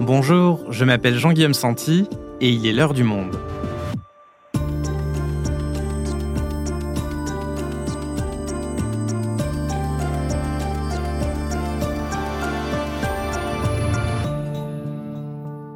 Bonjour, je m'appelle Jean-Guillaume Santi et il est l'heure du monde.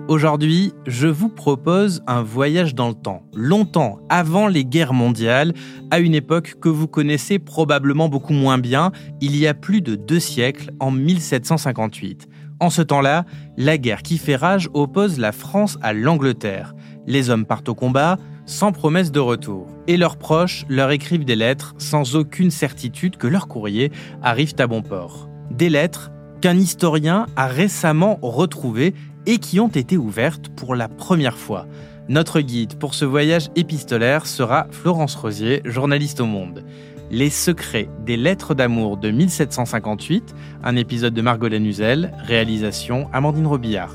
Aujourd'hui, je vous propose un voyage dans le temps, longtemps avant les guerres mondiales, à une époque que vous connaissez probablement beaucoup moins bien, il y a plus de deux siècles, en 1758. En ce temps-là, la guerre qui fait rage oppose la France à l'Angleterre. Les hommes partent au combat sans promesse de retour, et leurs proches leur écrivent des lettres sans aucune certitude que leur courrier arrive à bon port. Des lettres qu'un historien a récemment retrouvées et qui ont été ouvertes pour la première fois. Notre guide pour ce voyage épistolaire sera Florence Rosier, journaliste au Monde. Les secrets des lettres d'amour de 1758, un épisode de Margot Lanuzel, réalisation Amandine Robillard.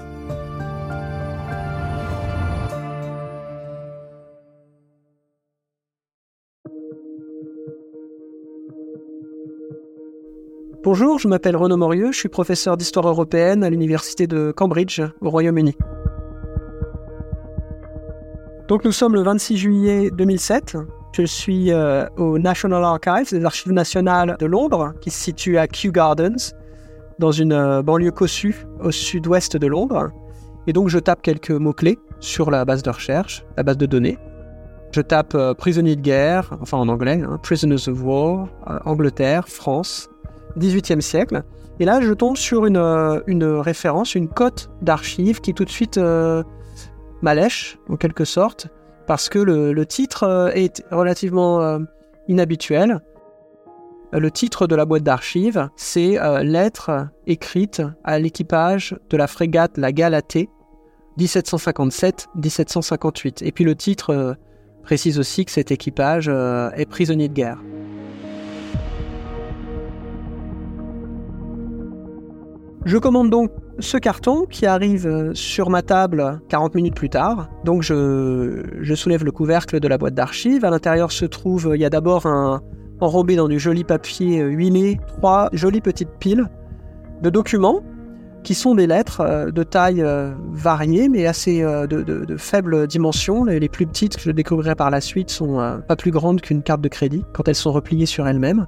Bonjour, je m'appelle Renaud Morieux, je suis professeur d'histoire européenne à l'université de Cambridge, au Royaume-Uni. Donc nous sommes le 26 juillet 2007. Je suis euh, au National Archives, les archives nationales de Londres, qui se situent à Kew Gardens, dans une euh, banlieue cossue au sud-ouest de Londres. Et donc je tape quelques mots-clés sur la base de recherche, la base de données. Je tape euh, prisonniers de guerre, enfin en anglais, hein, prisoners of war, Angleterre, France, 18e siècle. Et là, je tombe sur une, euh, référence, une cote d'archives qui tout de suite euh, m'allèche, en quelque sorte, parce que le, titre euh, est relativement inhabituel. Le titre de la boîte d'archives, c'est Lettre écrite à l'équipage de la frégate La Galatée, 1757-1758. Et puis le titre précise aussi que cet équipage est prisonnier de guerre. Je commande donc ce carton qui arrive euh, sur ma table 40 minutes plus tard. Donc je, soulève le couvercle de la boîte d'archives. À l'intérieur se trouve, il y a d'abord un, enrobé dans du joli papier euh, huilé, trois jolies petites piles de documents qui sont des lettres euh, de taille variée mais assez de, de, faible dimension. Les, plus petites que je découvrirai par la suite sont pas plus grandes qu'une carte de crédit quand elles sont repliées sur elles-mêmes.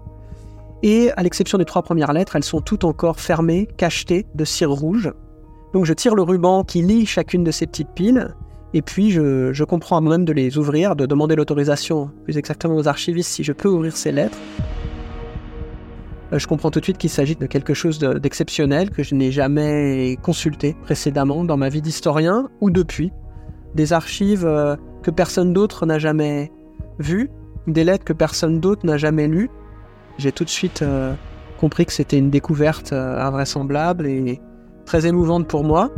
Et à l'exception des trois premières lettres, elles sont toutes encore fermées, cachetées de cire rouge. Donc je tire le ruban qui lie chacune de ces petites piles, et puis je, comprends à moi-même de les ouvrir, de demander l'autorisation, plus exactement aux archivistes, si je peux ouvrir ces lettres. Euh, je comprends tout de suite qu'il s'agit de quelque chose d'exceptionnel que je n'ai jamais consulté précédemment dans ma vie d'historien ou depuis. Des archives euh, que personne d'autre n'a jamais vues, des lettres que personne d'autre n'a jamais lues, j'ai tout de suite euh, compris que c'était une découverte euh, invraisemblable et très émouvante pour moi.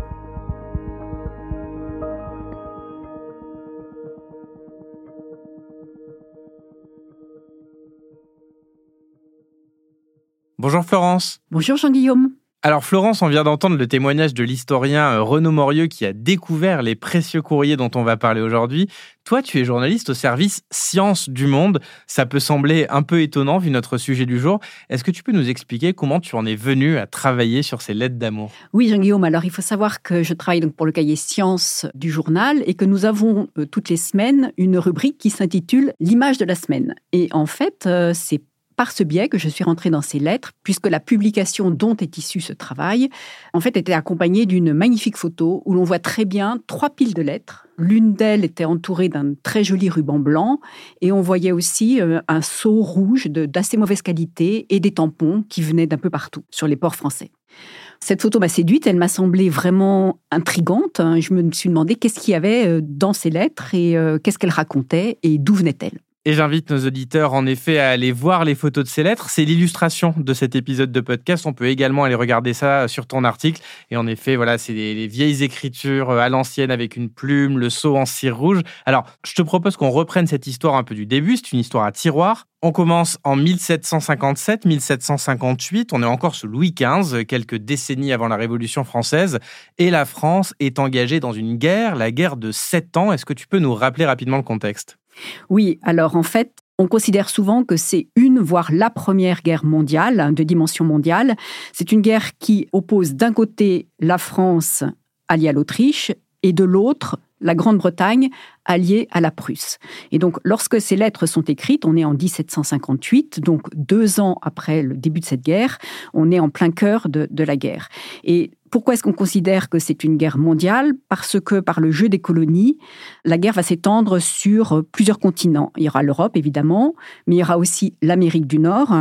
Bonjour Florence. Bonjour Jean-Guillaume. Alors Florence, on vient d'entendre le témoignage de l'historien euh, Renaud Morieux qui a découvert les précieux courriers dont on va parler aujourd'hui. Toi, tu es journaliste au service Sciences du Monde. Ça peut sembler un peu étonnant vu notre sujet du jour. Est-ce que tu peux nous expliquer comment tu en es venu à travailler sur ces lettres d'amour? Oui, Jean-Guillaume. Alors, il faut savoir que je travaille donc pour le cahier Sciences du journal et que nous avons euh, toutes les semaines une rubrique qui s'intitule L'image de la semaine. Et en fait, euh, c'est par ce biais que je suis rentrée dans ces lettres, puisque la publication dont est issu ce travail, en fait, était accompagnée d'une magnifique photo où l'on voit très bien trois piles de lettres. L'une d'elles était entourée d'un très joli ruban blanc, et on voyait aussi euh, un seau rouge d'assez mauvaise qualité et des tampons qui venaient d'un peu partout sur les ports français. Cette photo m'a séduite, elle m'a semblé vraiment intrigante. Je me suis demandé qu'est-ce qu'il y avait euh, dans ces lettres et euh, qu'est-ce qu'elles racontaient et d'où venaient-elles. Et j'invite nos auditeurs en effet à aller voir les photos de ces lettres. C'est l'illustration de cet épisode de podcast. On peut également aller regarder ça sur ton article. Et en effet, voilà, c'est les, vieilles écritures euh, à l'ancienne avec une plume, le sceau en cire rouge. Alors, je te propose qu'on reprenne cette histoire un peu du début. C'est une histoire à tiroir. On commence en 1757-1758. On est encore sous Louis XV, quelques décennies avant la Révolution française. Et la France est engagée dans une guerre, la guerre de sept ans. Est-ce que tu peux nous rappeler rapidement le contexte? Oui, alors en fait, on considère souvent que c'est une, voire la première guerre mondiale, de dimension mondiale. C'est une guerre qui oppose d'un côté la France alliée à l'Autriche, et de l'autre, la Grande-Bretagne alliée à la Prusse. Et donc, lorsque ces lettres sont écrites, on est en 1758, donc deux ans après le début de cette guerre, on est en plein cœur de, de la guerre. Et pourquoi est-ce qu'on considère que c'est une guerre mondiale? Parce que par le jeu des colonies, la guerre va s'étendre sur plusieurs continents. Il y aura l'Europe, évidemment, mais il y aura aussi l'Amérique du Nord,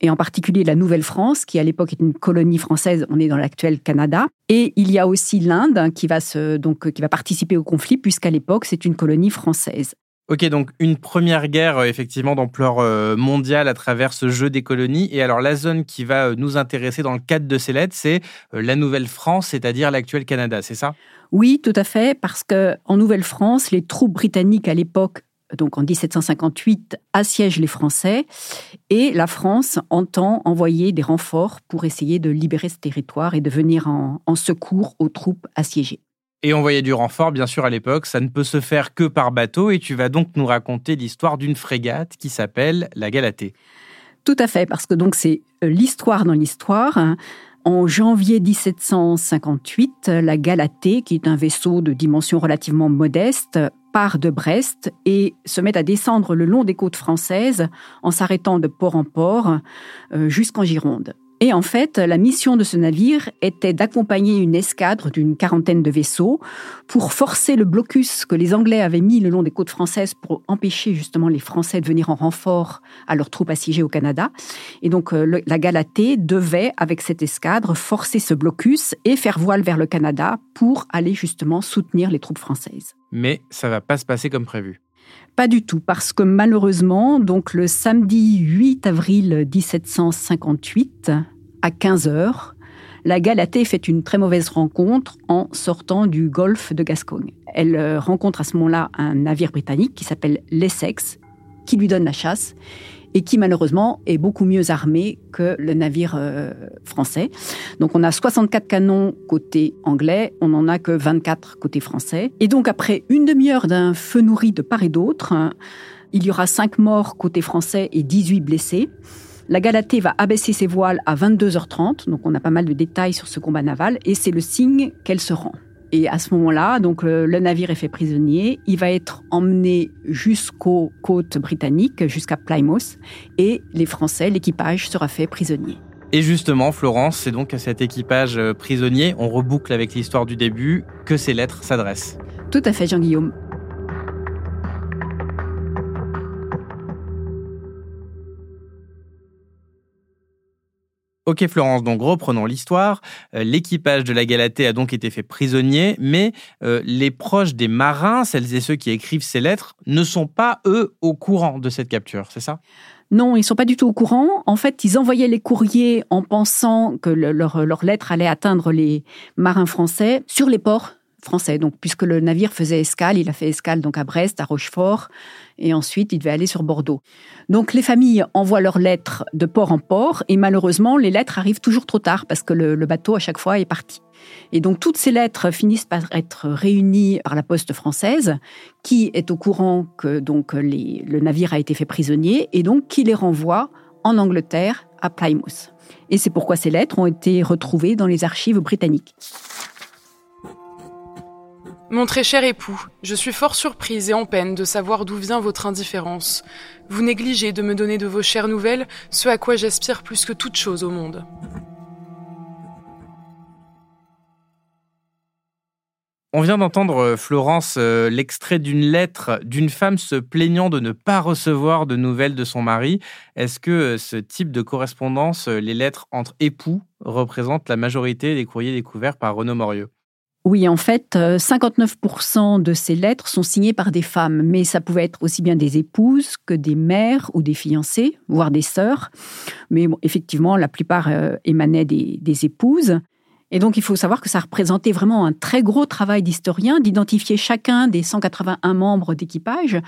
et en particulier la Nouvelle-France, qui à l'époque est une colonie française, on est dans l'actuel Canada. Et il y a aussi l'Inde qui va donc qui va participer au conflit, puisqu'à l'époque c'est une colonie française. Ok, donc une première guerre euh, effectivement d'ampleur euh, mondiale à travers ce jeu des colonies. Et alors la zone qui va euh, nous intéresser dans le cadre de ces lettres, c'est la Nouvelle-France, c'est-à-dire l'actuel Canada, c'est ça? Oui, tout à fait, parce que en Nouvelle-France, les troupes britanniques à l'époque donc en 1758, assiège les Français et la France entend envoyer des renforts pour essayer de libérer ce territoire et de venir en, secours aux troupes assiégées. Et envoyer du renfort, bien sûr, à l'époque, ça ne peut se faire que par bateau. Et tu vas donc nous raconter l'histoire d'une frégate qui s'appelle la Galatée. Tout à fait, parce que donc c'est euh, l'histoire dans l'histoire. En janvier 1758, la Galatée, qui est un vaisseau de dimension relativement modeste, part de Brest et se met à descendre le long des côtes françaises en s'arrêtant de port en port euh, jusqu'en Gironde. Et en fait, la mission de ce navire était d'accompagner une escadre d'une quarantaine de vaisseaux pour forcer le blocus que les Anglais avaient mis le long des côtes françaises pour empêcher justement les Français de venir en renfort à leurs troupes assiégées au Canada. Et donc, euh, la Galatée devait, avec cette escadre, forcer ce blocus et faire voile vers le Canada pour aller justement soutenir les troupes françaises. Mais ça va pas se passer comme prévu. Pas du tout, parce que malheureusement, donc le samedi 8 avril 1758, à 15 heures, la Galatée fait une très mauvaise rencontre en sortant du golfe de Gascogne. Elle euh, rencontre à ce moment-là un navire britannique qui s'appelle l'Essex, qui lui donne la chasse et qui malheureusement est beaucoup mieux armé que le navire euh, français. Donc on a 64 canons côté anglais, on n'en a que 24 côté français. Et donc après une demi-heure d'un feu nourri de part et d'autre, il y aura 5 morts côté français et 18 blessés. La Galatée va abaisser ses voiles à 22h30, donc on a pas mal de détails sur ce combat naval, et c'est le signe qu'elle se rend. Et à ce moment-là, donc le, navire est fait prisonnier. Il va être emmené jusqu'aux côtes britanniques, jusqu'à Plymouth, et les Français, l'équipage sera fait prisonnier. Et justement, Florence, c'est donc à cet équipage euh, prisonnier, on reboucle avec l'histoire du début, que ces lettres s'adressent. Tout à fait, Jean-Guillaume. Ok Florence, donc reprenons l'histoire. Euh, l'équipage de la Galatée a donc été fait prisonnier, mais euh, les proches des marins, celles et ceux qui écrivent ces lettres, ne sont pas, eux, au courant de cette capture, c'est ça? Non, ils sont pas du tout au courant. En fait, ils envoyaient les courriers en pensant que leur, leur lettre allait atteindre les marins français sur les ports français. Donc, puisque le navire faisait escale, il a fait escale donc à Brest, à Rochefort, et ensuite il devait aller sur Bordeaux. Donc, les familles envoient leurs lettres de port en port, et malheureusement, les lettres arrivent toujours trop tard parce que le, bateau à chaque fois est parti. Et donc, toutes ces lettres finissent par être réunies par la poste française, qui est au courant que donc le navire a été fait prisonnier, et donc qui les renvoie en Angleterre à Plymouth. Et c'est pourquoi ces lettres ont été retrouvées dans les archives britanniques. Mon très cher époux, je suis fort surprise et en peine de savoir d'où vient votre indifférence. Vous négligez de me donner de vos chères nouvelles, ce à quoi j'aspire plus que toute chose au monde. On vient d'entendre, euh, Florence, euh, l'extrait d'une lettre d'une femme se plaignant de ne pas recevoir de nouvelles de son mari. Est-ce que euh, ce type de correspondance, les lettres entre époux, représentent la majorité des courriers découverts par Renaud Morieux? Oui, en fait, 59% euh, de ces lettres sont signées par des femmes, mais ça pouvait être aussi bien des épouses que des mères ou des fiancées, voire des sœurs. Mais effectivement, la plupart euh, émanaient des épouses. Et donc, il faut savoir que ça représentait vraiment un très gros travail d'historien, d'identifier chacun des 181 membres d'équipage,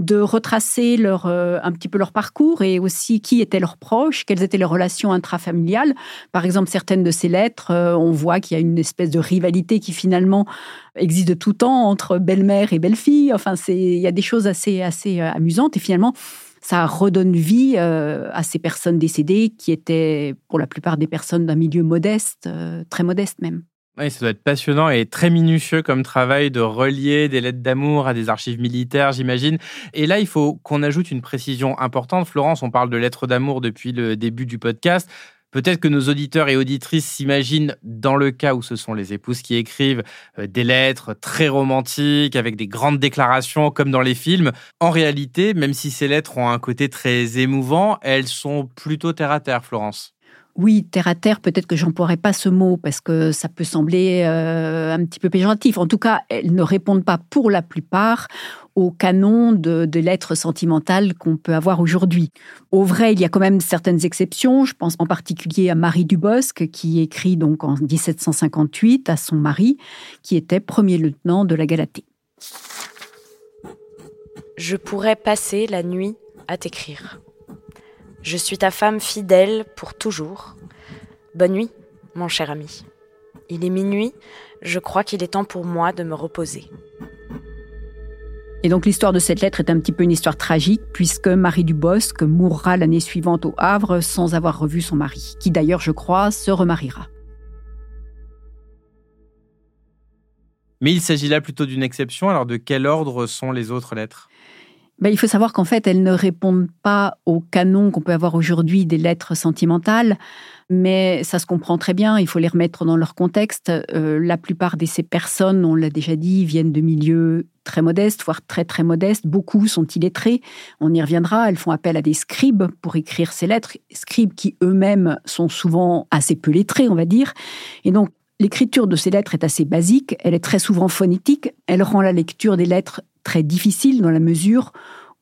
de retracer leur, euh, un petit peu leur parcours et aussi qui étaient leurs proches, quelles étaient leurs relations intrafamiliales. Par exemple, certaines de ces lettres, euh, on voit qu'il y a une espèce de rivalité qui finalement existe de tout temps entre belle-mère et belle-fille. Enfin, il y a des choses assez, assez euh, amusantes. Et finalement, ça redonne vie euh, à ces personnes décédées qui étaient pour la plupart des personnes d'un milieu modeste, euh, très modeste même. Oui, ça doit être passionnant et très minutieux comme travail de relier des lettres d'amour à des archives militaires, j'imagine. Et là, il faut qu'on ajoute une précision importante. Florence, on parle de lettres d'amour depuis le début du podcast. Peut-être que nos auditeurs et auditrices s'imaginent, dans le cas où ce sont les épouses qui écrivent, euh, des lettres très romantiques, avec des grandes déclarations, comme dans les films. En réalité, même si ces lettres ont un côté très émouvant, elles sont plutôt terre à terre, Florence. Oui, terre à terre, peut-être que j'emploierai pas ce mot parce que ça peut sembler euh, un petit peu péjoratif. En tout cas, elles ne répondent pas pour la plupart au canon de, lettres sentimentales qu'on peut avoir aujourd'hui. Au vrai, il y a quand même certaines exceptions. Je pense en particulier à Marie Dubosc, qui écrit donc en 1758 à son mari, qui était premier lieutenant de la Galatée. Je pourrais passer la nuit à t'écrire. Je suis ta femme fidèle pour toujours. Bonne nuit, mon cher ami. Il est minuit, je crois qu'il est temps pour moi de me reposer. Et donc l'histoire de cette lettre est un petit peu une histoire tragique puisque Marie Dubosc mourra l'année suivante au Havre sans avoir revu son mari, qui d'ailleurs, je crois, se remariera. Mais il s'agit là plutôt d'une exception. Alors de quel ordre sont les autres lettres? Ben, il faut savoir qu'en fait, elles ne répondent pas au canon qu'on peut avoir aujourd'hui des lettres sentimentales, mais ça se comprend très bien, il faut les remettre dans leur contexte. Euh, la plupart de ces personnes, on l'a déjà dit, viennent de milieux très modestes, voire très très modestes. Beaucoup sont illettrés, on y reviendra, elles font appel à des scribes pour écrire ces lettres, scribes qui eux-mêmes sont souvent assez peu lettrés, on va dire. Et donc, L'écriture de ces lettres est assez basique, elle est très souvent phonétique, elle rend la lecture des lettres très difficile dans la mesure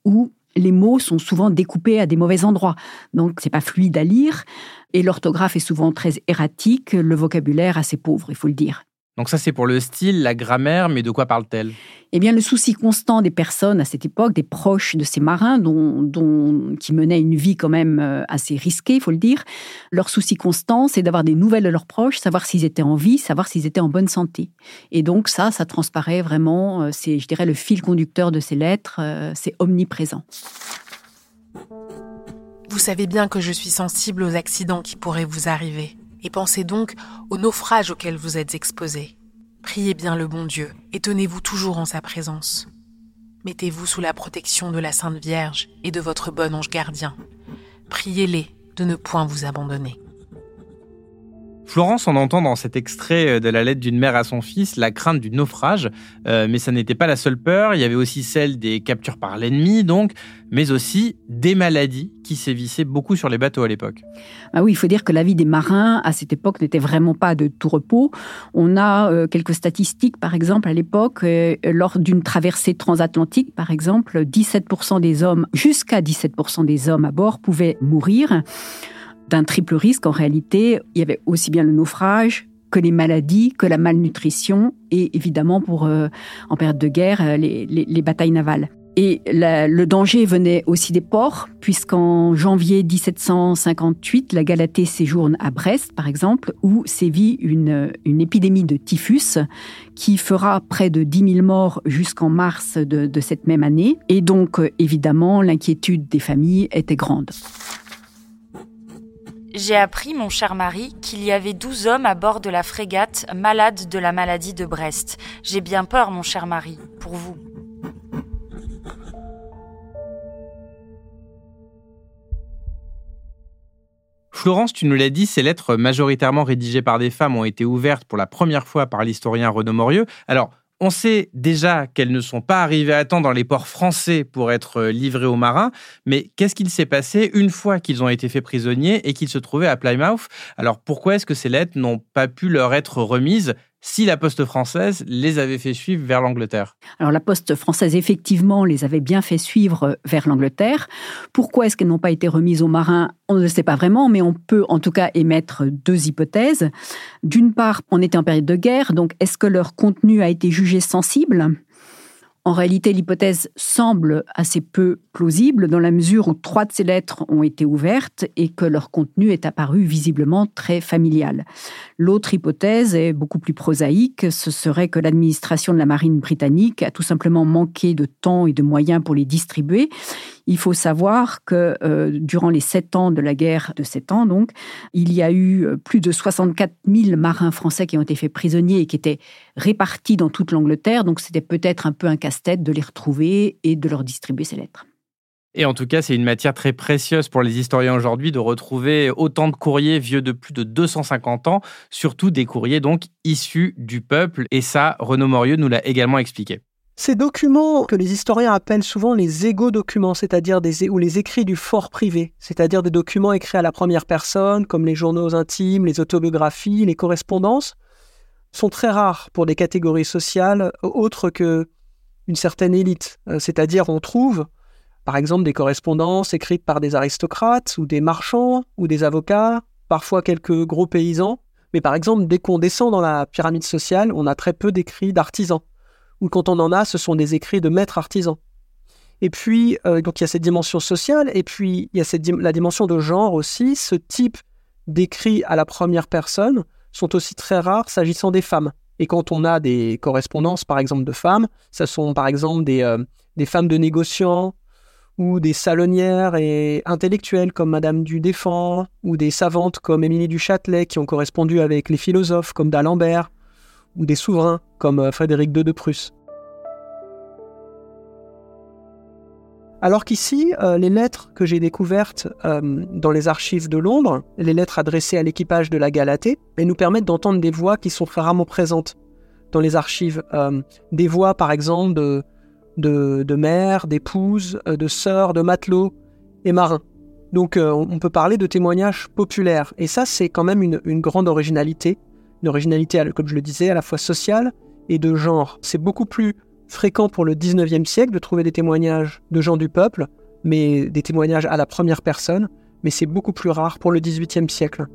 où les mots sont souvent découpés à des mauvais endroits. Donc, c'est pas fluide à lire. Et l'orthographe est souvent très erratique, le vocabulaire assez pauvre, il faut le dire. Donc ça, c'est pour le style, la grammaire, mais de quoi parle-t-elle? Eh bien, le souci constant des personnes à cette époque, des proches de ces marins, dont, qui menaient une vie quand même euh, assez risquée, il faut le dire, leur souci constant, c'est d'avoir des nouvelles de leurs proches, savoir s'ils étaient en vie, savoir s'ils étaient en bonne santé. Et donc ça, ça transparaît vraiment, euh, c'est, je dirais, le fil conducteur de ces lettres, euh, c'est omniprésent. Vous savez bien que je suis sensible aux accidents qui pourraient vous arriver et pensez donc au naufrage auquel vous êtes exposé. Priez bien le bon Dieu et tenez-vous toujours en sa présence. Mettez-vous sous la protection de la Sainte Vierge et de votre bon ange gardien. Priez-les de ne point vous abandonner. Florence, on entend dans cet extrait euh, de la lettre d'une mère à son fils la crainte du naufrage, euh, mais ça n'était pas la seule peur, il y avait aussi celle des captures par l'ennemi, donc, mais aussi des maladies qui sévissaient beaucoup sur les bateaux à l'époque. Ah oui, il faut dire que la vie des marins à cette époque n'était vraiment pas de tout repos. On a euh, quelques statistiques, par exemple, à l'époque, lors d'une traversée transatlantique, par exemple, 17% des hommes, jusqu'à 17% des hommes à bord pouvaient mourir d'un triple risque. En réalité, il y avait aussi bien le naufrage que les maladies, que la malnutrition et évidemment pour euh, en période de guerre euh, les, batailles navales. Et le danger venait aussi des ports, puisqu'en janvier 1758, la Galatée séjourne à Brest, par exemple, où sévit une, une épidémie de typhus qui fera près de 10 000 morts jusqu'en mars de, de cette même année. Et donc, euh, évidemment, l'inquiétude des familles était grande. J'ai appris, mon cher mari, qu'il y avait douze hommes à bord de la frégate malades de la maladie de Brest. J'ai bien peur, mon cher mari, pour vous. Florence, tu nous l'as dit, ces lettres majoritairement rédigées par des femmes ont été ouvertes pour la première fois par l'historien Renaud Morieux. Alors, on sait déjà qu'elles ne sont pas arrivées à temps dans les ports français pour être euh, livrées aux marins, mais qu'est-ce qu'il s'est passé une fois qu'ils ont été faits prisonniers et qu'ils se trouvaient à Plymouth? Alors pourquoi est-ce que ces lettres n'ont pas pu leur être remises? Si la poste française les avait fait suivre vers l'Angleterre Alors la poste française, effectivement, les avait bien fait suivre vers l'Angleterre. Pourquoi est-ce qu'elles n'ont pas été remises aux marins On ne le sait pas vraiment, mais on peut en tout cas émettre deux hypothèses. D'une part, on était en période de guerre, donc est-ce que leur contenu a été jugé sensible? En réalité, l'hypothèse semble assez peu plausible dans la mesure où trois de ces lettres ont été ouvertes et que leur contenu est apparu visiblement très familial. L'autre hypothèse est beaucoup plus prosaïque, ce serait que l'administration de la marine britannique a tout simplement manqué de temps et de moyens pour les distribuer. Il faut savoir que euh, durant les sept ans de la guerre de sept ans, donc, il y a eu euh, plus de 64 000 marins français qui ont été faits prisonniers et qui étaient répartis dans toute l'Angleterre. Donc, c'était peut-être un peu un casse-tête de les retrouver et de leur distribuer ces lettres. Et en tout cas, c'est une matière très précieuse pour les historiens aujourd'hui de retrouver autant de courriers vieux de plus de 250 ans, surtout des courriers donc issus du peuple. Et ça, Renaud Morieux nous l'a également expliqué. Ces documents que les historiens appellent souvent les égo-documents, c'est-à-dire des ou les écrits du fort privé, c'est-à-dire des documents écrits à la première personne, comme les journaux intimes, les autobiographies, les correspondances, sont très rares pour des catégories sociales autres que une certaine élite. Euh, c'est-à-dire, on trouve, par exemple, des correspondances écrites par des aristocrates ou des marchands ou des avocats, parfois quelques gros paysans. Mais par exemple, dès qu'on descend dans la pyramide sociale, on a très peu d'écrits d'artisans ou quand on en a, ce sont des écrits de maîtres artisans. Et puis, euh, donc il y a cette dimension sociale, et puis il y a la dimension de genre aussi. Ce type d'écrits à la première personne sont aussi très rares s'agissant des femmes. Et quand on a des correspondances, par exemple, de femmes, ce sont par exemple des, euh, des femmes de négociants, ou des salonnières et intellectuelles comme Madame du Défend, ou des savantes comme Émilie du Châtelet qui ont correspondu avec les philosophes comme d'Alembert, ou des souverains comme euh, Frédéric II de Prusse. Alors qu'ici, euh, les lettres que j'ai découvertes euh, dans les archives de Londres, les lettres adressées à l'équipage de la Galatée, nous permettent d'entendre des voix qui sont rarement présentes dans les archives. des voix, par exemple, de, de, mères, d'épouses, de sœurs, de matelots et marins. Donc on peut parler de témoignages populaires. Et ça, c'est quand même une grande originalité une comme je le disais, à la fois sociale et de genre. C'est beaucoup plus fréquent pour le 19e siècle de trouver des témoignages de gens du peuple, mais des témoignages à la première personne, mais c'est beaucoup plus rare pour le 18e siècle.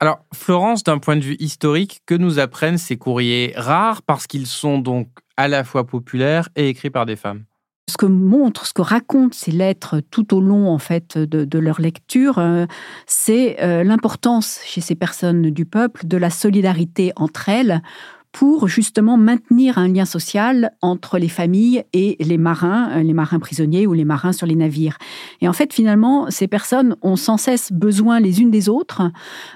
Alors, Florence, d'un point de vue historique, que nous apprennent ces courriers rares parce qu'ils sont donc à la fois populaires et écrits par des femmes? Ce que montrent, ce que racontent ces lettres tout au long en fait de, leur lecture, euh, c'est euh, l'importance chez ces personnes du peuple de la solidarité entre elles pour justement maintenir un lien social entre les familles et les marins, euh, les marins prisonniers ou les marins sur les navires. Et en fait, finalement, ces personnes ont sans cesse besoin les unes des autres.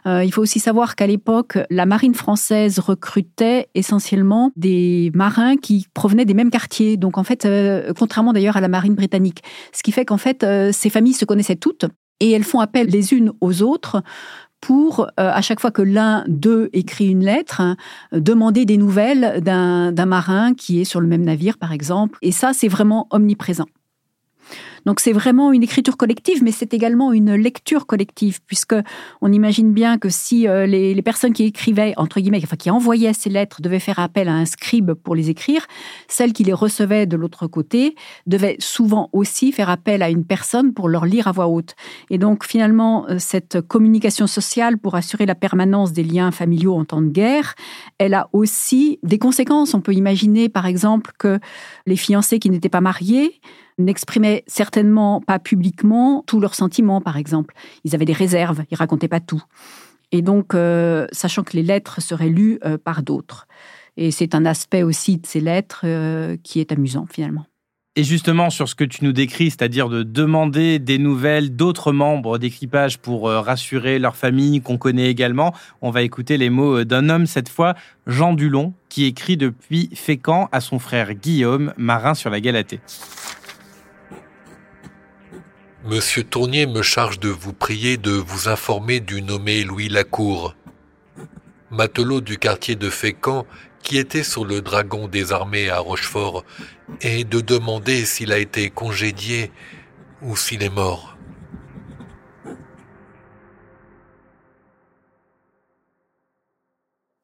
Euh, il faut aussi savoir qu'à l'époque, la marine française recrutait essentiellement des marins qui provenaient des mêmes quartiers. Donc en fait, euh, contrairement d'ailleurs à la marine britannique, ce qui fait qu'en fait, ces familles se connaissaient toutes et elles font appel les unes aux autres pour, euh, à chaque fois que l'un d'eux écrit une lettre, hein, demander des nouvelles d'un marin qui est sur le même navire, par exemple. Et ça, c'est vraiment omniprésent. Donc c'est vraiment une écriture collective, mais c'est également une lecture collective, puisque on imagine bien que si euh, les, personnes qui écrivaient, entre guillemets, enfin qui envoyaient ces lettres devaient faire appel à un scribe pour les écrire, celles qui les recevaient de l'autre côté devaient souvent aussi faire appel à une personne pour leur lire à voix haute. Et donc finalement, euh, cette communication sociale pour assurer la permanence des liens familiaux en temps de guerre, elle a aussi des conséquences. On peut imaginer par exemple que les fiancés qui n'étaient pas mariés n'exprimaient certainement pas publiquement tous leurs sentiments, par exemple. Ils avaient des réserves, ils racontaient pas tout. Et donc, euh, sachant que les lettres seraient lues euh, par d'autres. Et c'est un aspect aussi de ces lettres euh, qui est amusant, finalement. Et justement, sur ce que tu nous décris, c'est-à-dire de demander des nouvelles d'autres membres d'équipage pour rassurer leur famille qu'on connaît également, on va écouter les mots d'un homme, cette fois, Jean Dulon, qui écrit depuis Fécamp à son frère Guillaume, marin sur la Galatée. Monsieur Tournier me charge de vous prier de vous informer du nommé Louis Lacour, matelot du quartier de Fécamp qui était sur le dragon des armées à Rochefort, et de demander s'il a été congédié ou s'il est mort.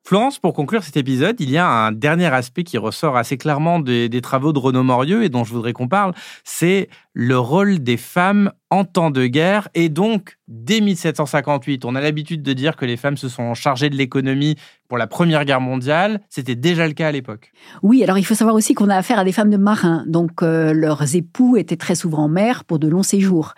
Florence, pour conclure cet épisode, il y a un dernier aspect qui ressort assez clairement des, travaux de Renaud Morieux et dont je voudrais qu'on parle, c'est le rôle des femmes en temps de guerre et donc dès 1758. On a l'habitude de dire que les femmes se sont chargées de l'économie pour la Première Guerre mondiale. C'était déjà le cas à l'époque. Oui, alors il faut savoir aussi qu'on a affaire à des femmes de marins, donc euh, leurs époux étaient très souvent en mer pour de longs séjours.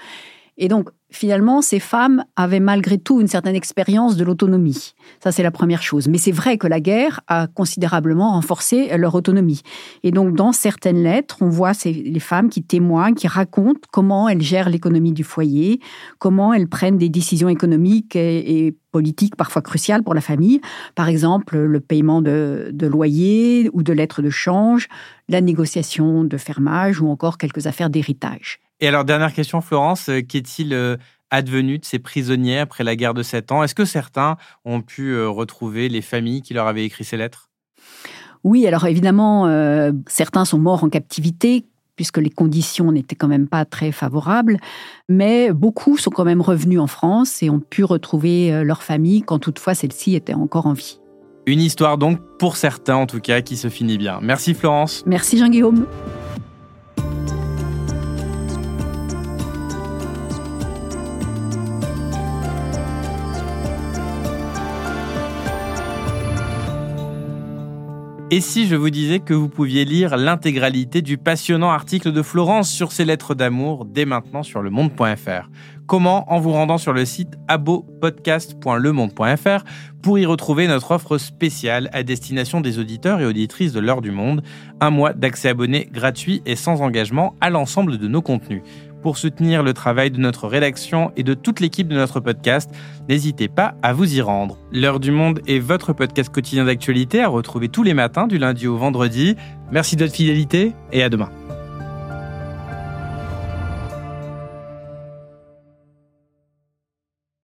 Et donc, finalement, ces femmes avaient malgré tout une certaine expérience de l'autonomie. Ça, c'est la première chose. Mais c'est vrai que la guerre a considérablement renforcé leur autonomie. Et donc, dans certaines lettres, on voit les femmes qui témoignent, qui racontent comment elles gèrent l'économie du foyer, comment elles prennent des décisions économiques et, politiques parfois cruciales pour la famille. Par exemple, le paiement de, de ou de lettres de change, la négociation de fermage ou encore quelques affaires d'héritage. Et alors, dernière question, Florence, euh, qu'est-il euh, advenu de ces prisonniers après la guerre de Sept ans? Est-ce que certains ont pu euh, retrouver les familles qui leur avaient écrit ces lettres? Oui, alors évidemment, certains sont morts en captivité, puisque les conditions n'étaient quand même pas très favorables, mais beaucoup sont quand même revenus en France et ont pu retrouver leur famille quand toutefois celle-ci était encore en vie. Une histoire donc, pour certains en tout cas, qui se finit bien. Merci Florence. Merci Jean-Guillaume. Et si je vous disais que vous pouviez lire l'intégralité du passionnant article de Florence sur ses lettres d'amour dès maintenant sur le monde.fr Comment? En vous rendant sur le site abopodcast.lemonde.fr pour y retrouver notre offre spéciale à destination des auditeurs et auditrices de l'heure du monde, un mois d'accès abonné gratuit et sans engagement à l'ensemble de nos contenus. Pour soutenir le travail de notre rédaction et de toute l'équipe de notre podcast, n'hésitez pas à vous y rendre. L'heure du monde est votre podcast quotidien d'actualité à retrouver tous les matins du lundi au vendredi. Merci de votre fidélité et à demain.